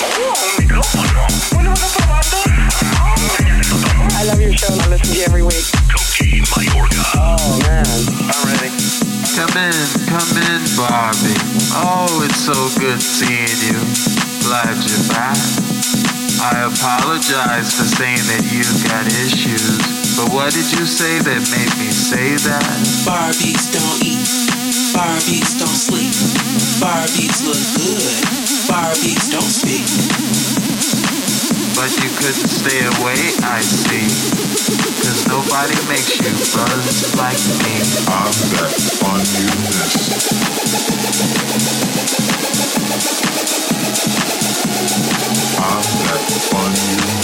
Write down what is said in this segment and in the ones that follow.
I love your show and I listen to you every week. Oh man, I'm ready. Come in, come in, Barbie. Oh, it's so good seeing you. Glad you're back. I apologize for saying that you've got issues, but what did you say that made me say that? Barbies don't eat. Barbies don't sleep. Barbies look good. Barbies don't speak. But you couldn't stay away, I see. Cause nobody makes you buzz like me. I'm that fun you miss. I'm that fun you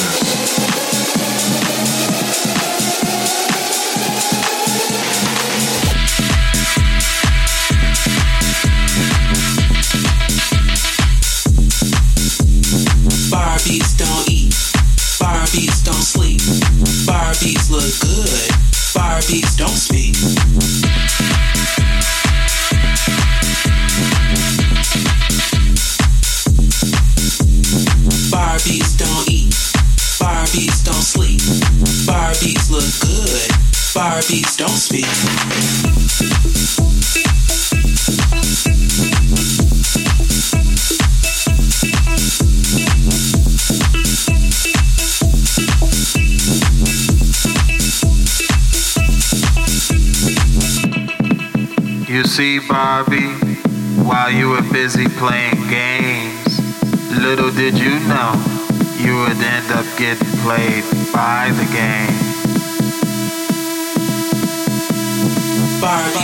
Barbies don't sleep. Barbies look good. Barbies don't speak. Barbies don't eat. Barbies don't sleep. Barbies look good. Barbies don't speak. You see, Barbie, while you were busy playing games, little did you know you would end up getting played by the game. Barbie.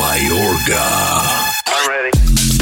Mayorga. I'm ready. I'm ready.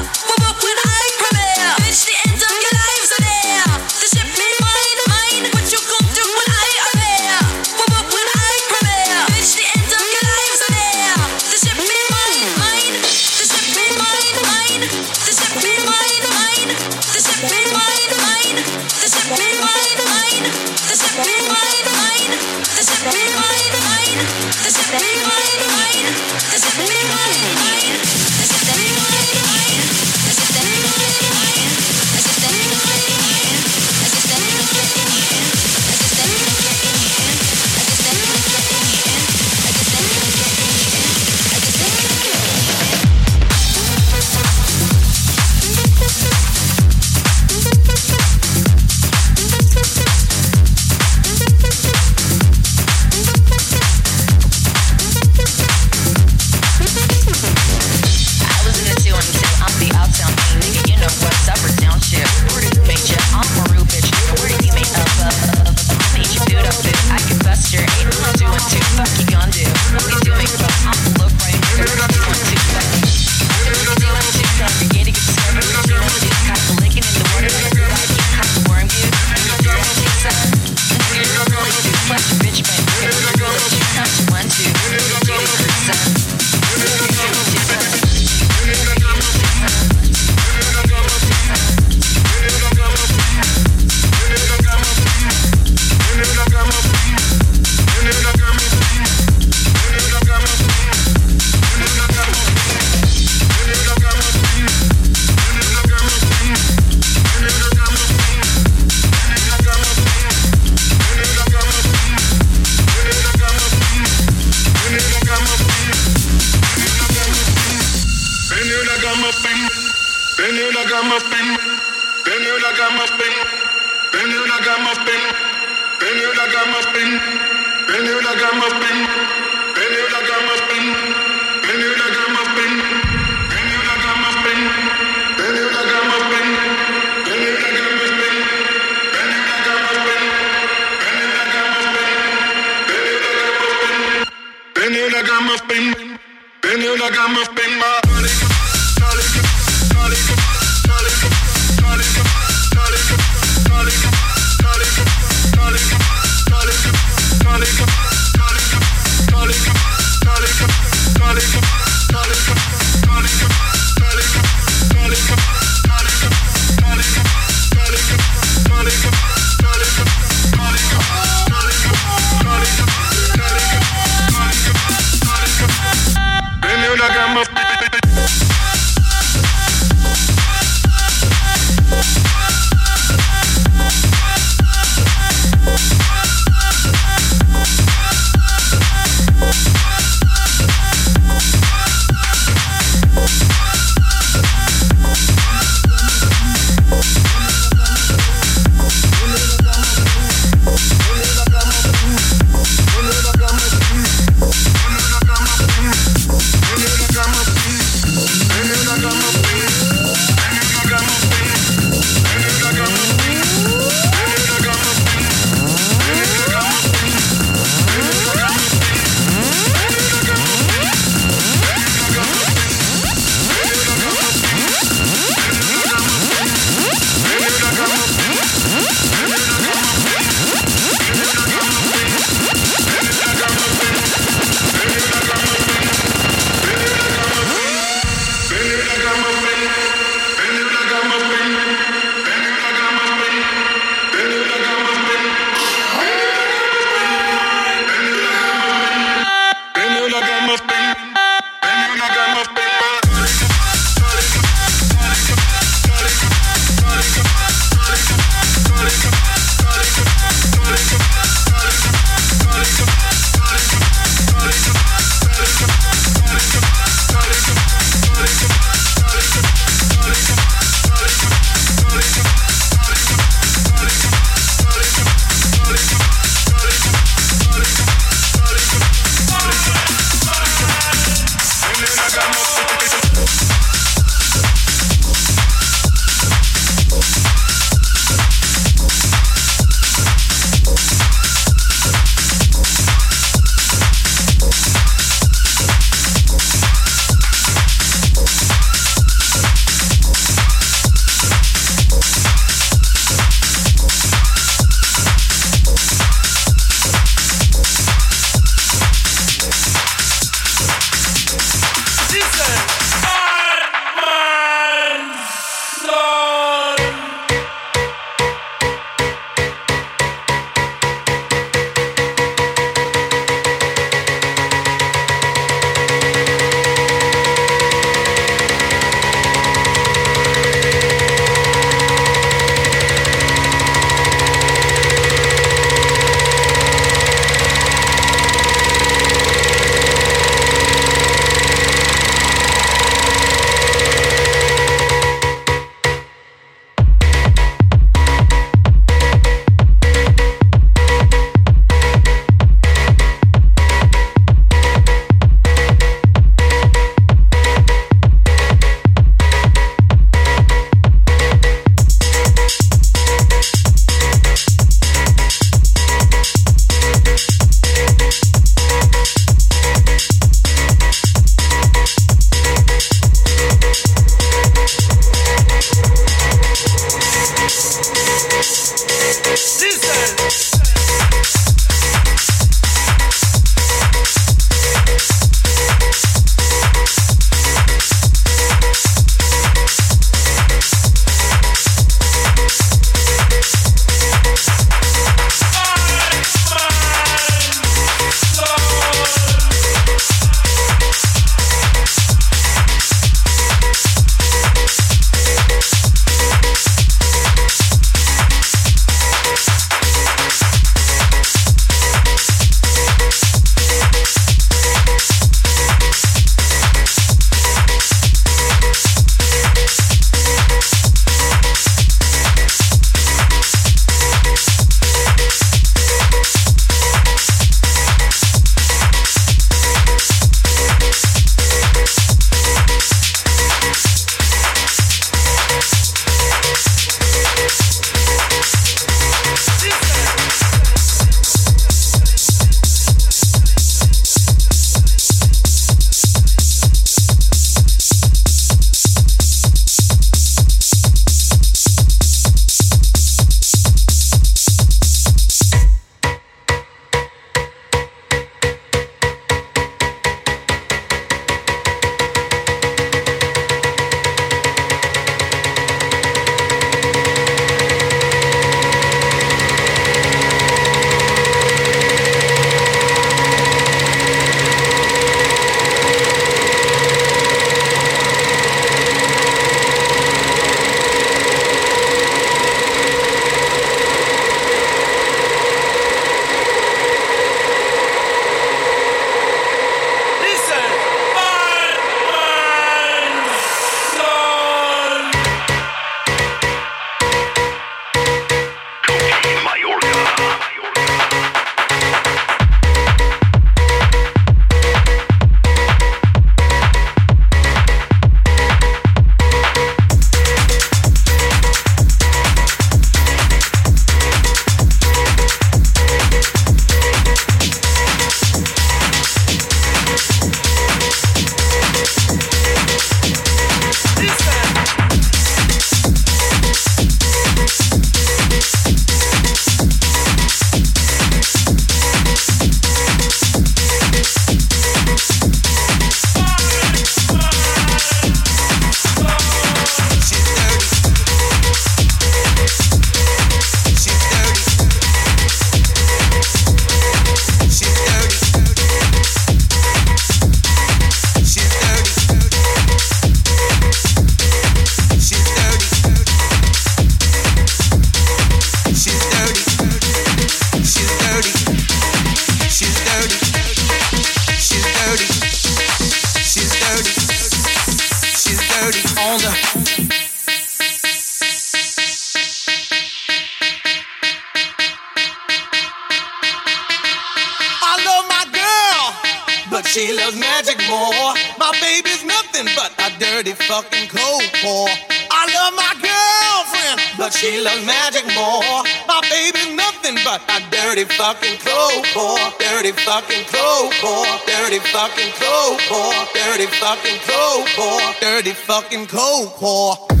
Dirty fucking cold core. Dirty fucking cold core. Dirty fucking cold core. Dirty fucking cold core. Dirty fucking cold core.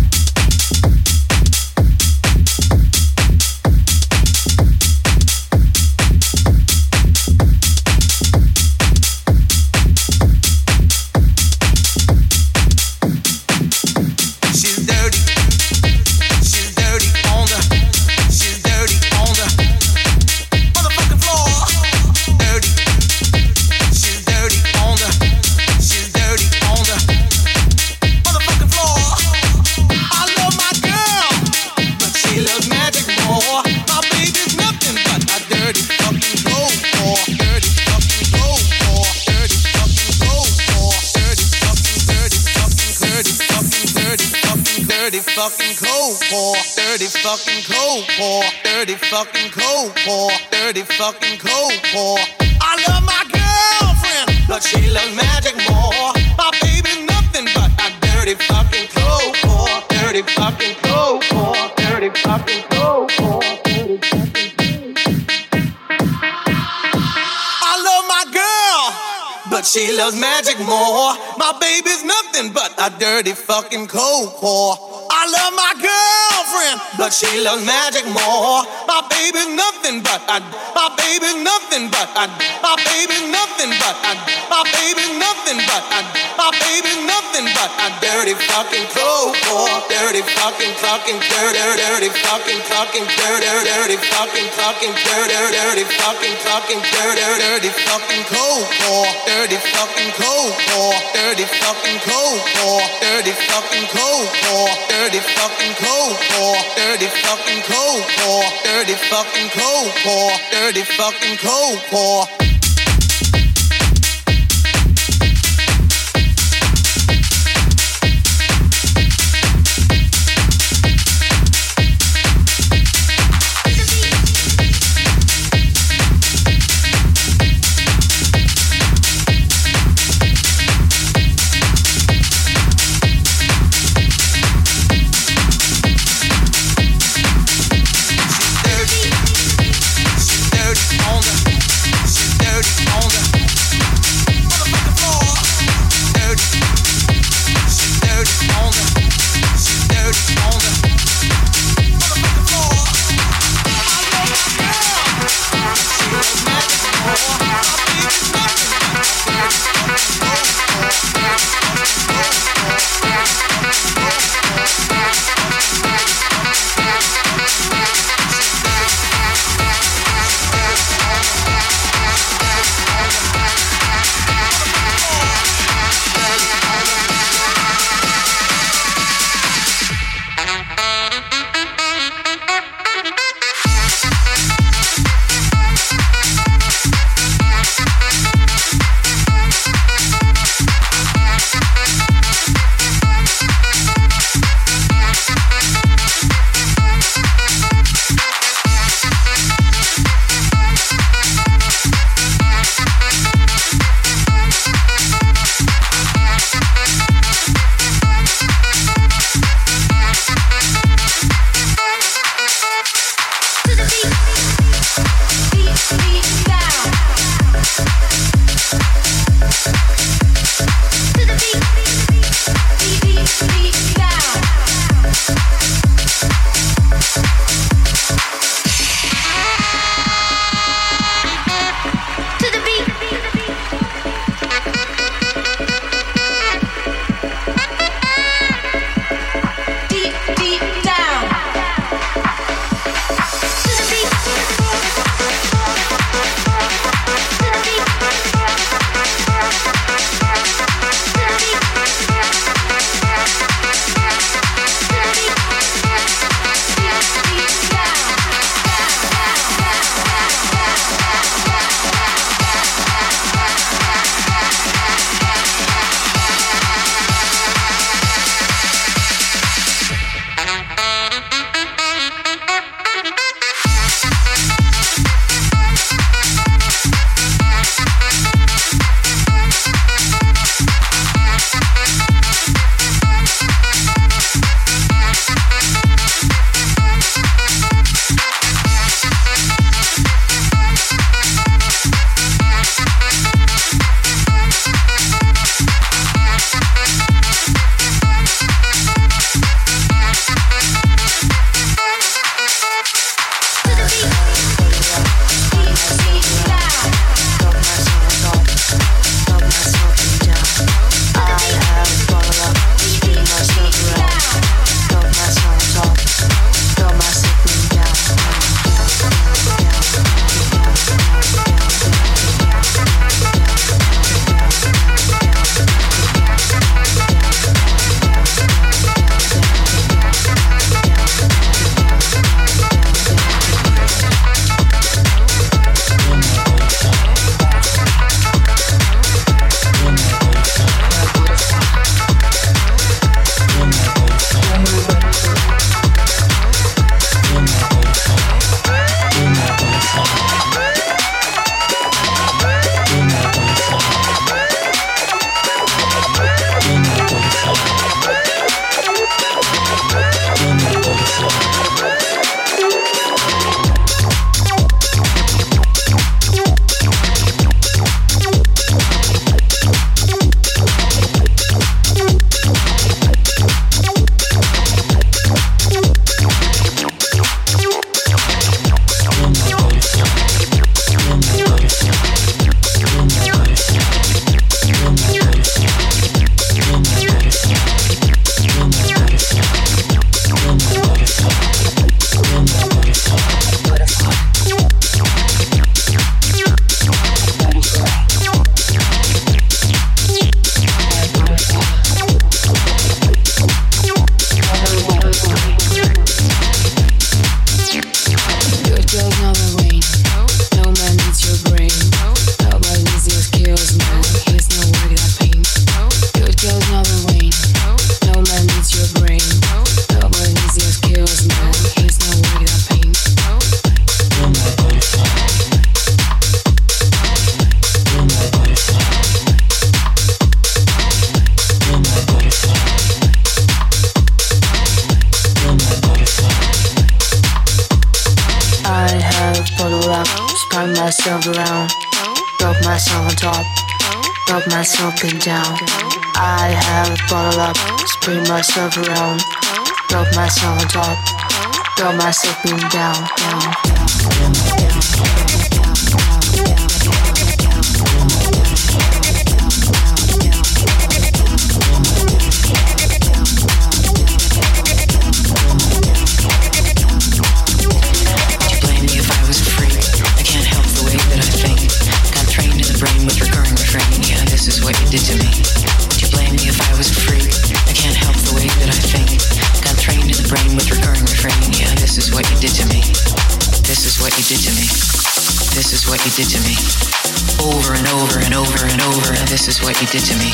Fucking cold core. Dirty fucking cold core. Dirty fucking cold core. I love my girlfriend, but she loves magic more. My baby's nothing but a dirty fucking cold core. Dirty fucking cold core. Dirty fucking cold core. I love my girl, but she loves magic more. My baby's nothing but a dirty fucking cold core. I love my girlfriend, but she loves magic more. My baby's nothing but a, my baby's nothing but a, my baby's nothing but a, my baby's nothing but a, my baby's nothing but a dirty fucking cold. Dirty fucking fucking dirty dirty fucking fucking dirty dirty fucking fucking dirty dirty fucking fucking dirty dirty fucking cold. Dirty fucking cold. Dirty fucking cold. Dirty fucking cold. Dirty fucking cold Dirty fucking cold core. Dirty fucking cold core. Dirty fucking cold core. Down, down, down, you did to me.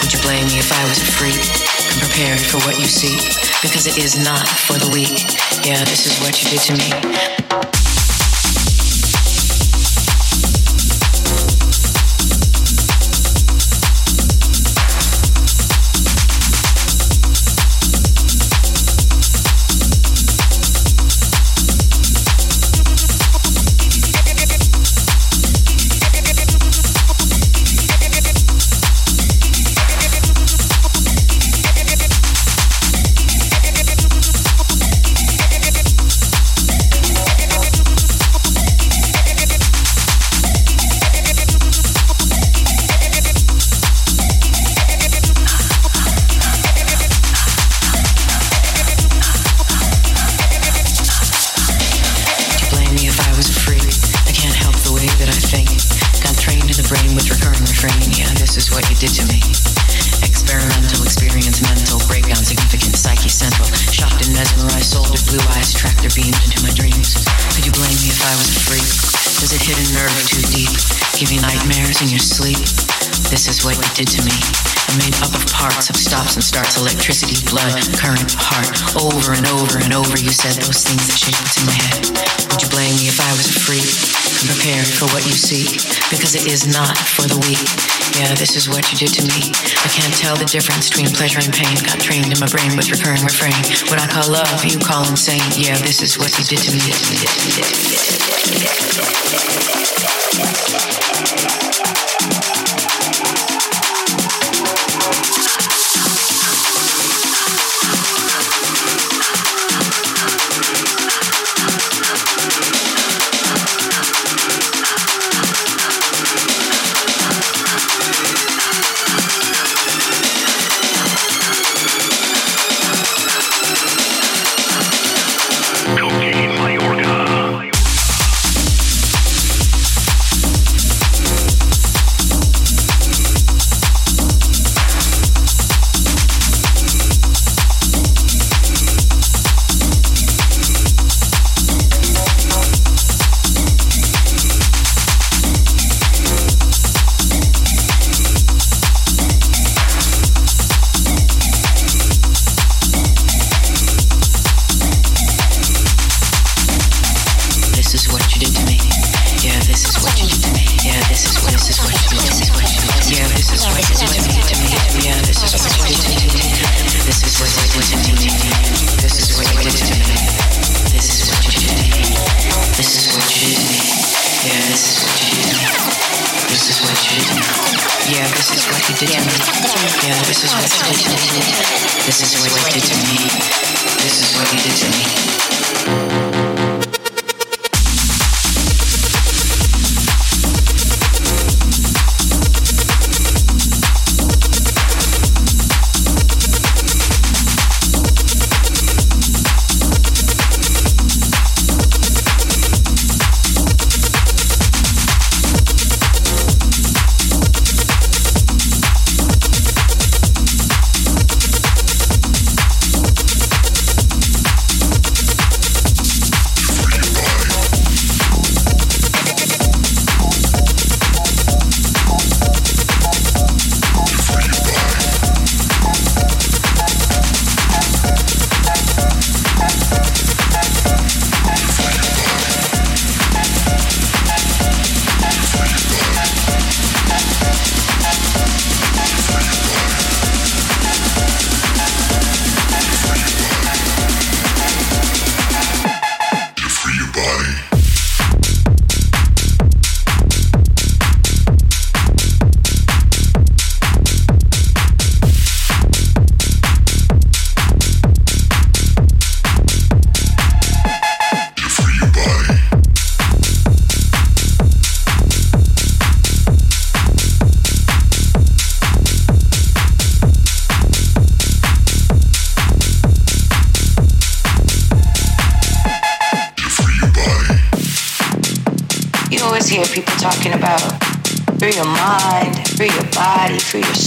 Would you blame me if I was a freak? I'm prepared for what you see, because it is not for the weak. Yeah, this is what you did to me. Difference between pleasure and pain. Got trained in my brain with recurring refrain. What I call love, you call insane. Yeah, this is what you did to me.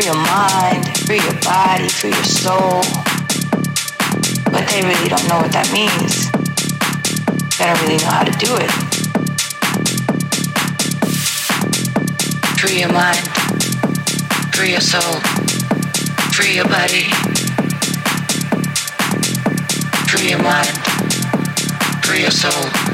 free your mind, free your body, free your soul. But they really don't know what that means. They don't really know how to do it. Free your mind, free your soul, free your body. Free your mind, free your soul.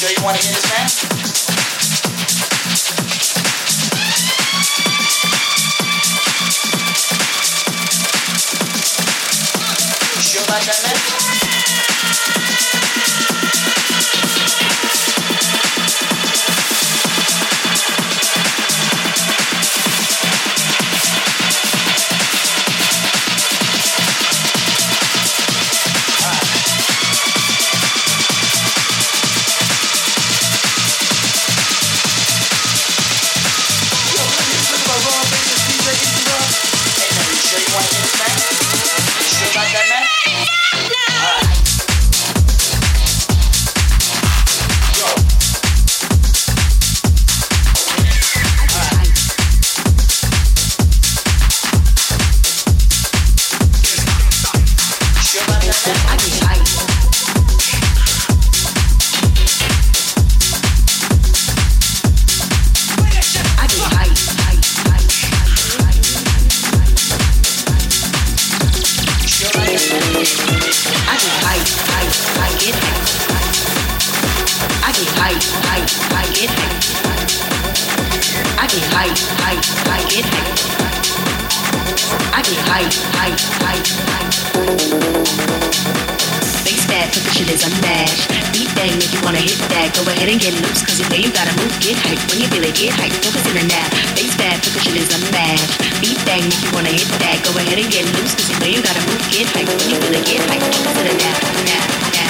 sure you want to hear this, man? You sure about that, man? get high, don't focus in the nap. Face bad, percussion is a match. Beat bang, if you wanna hit that, go ahead and get loose, cause you know you gotta move, get high, when you wanna get high, don't focus in the nap, nap, nap.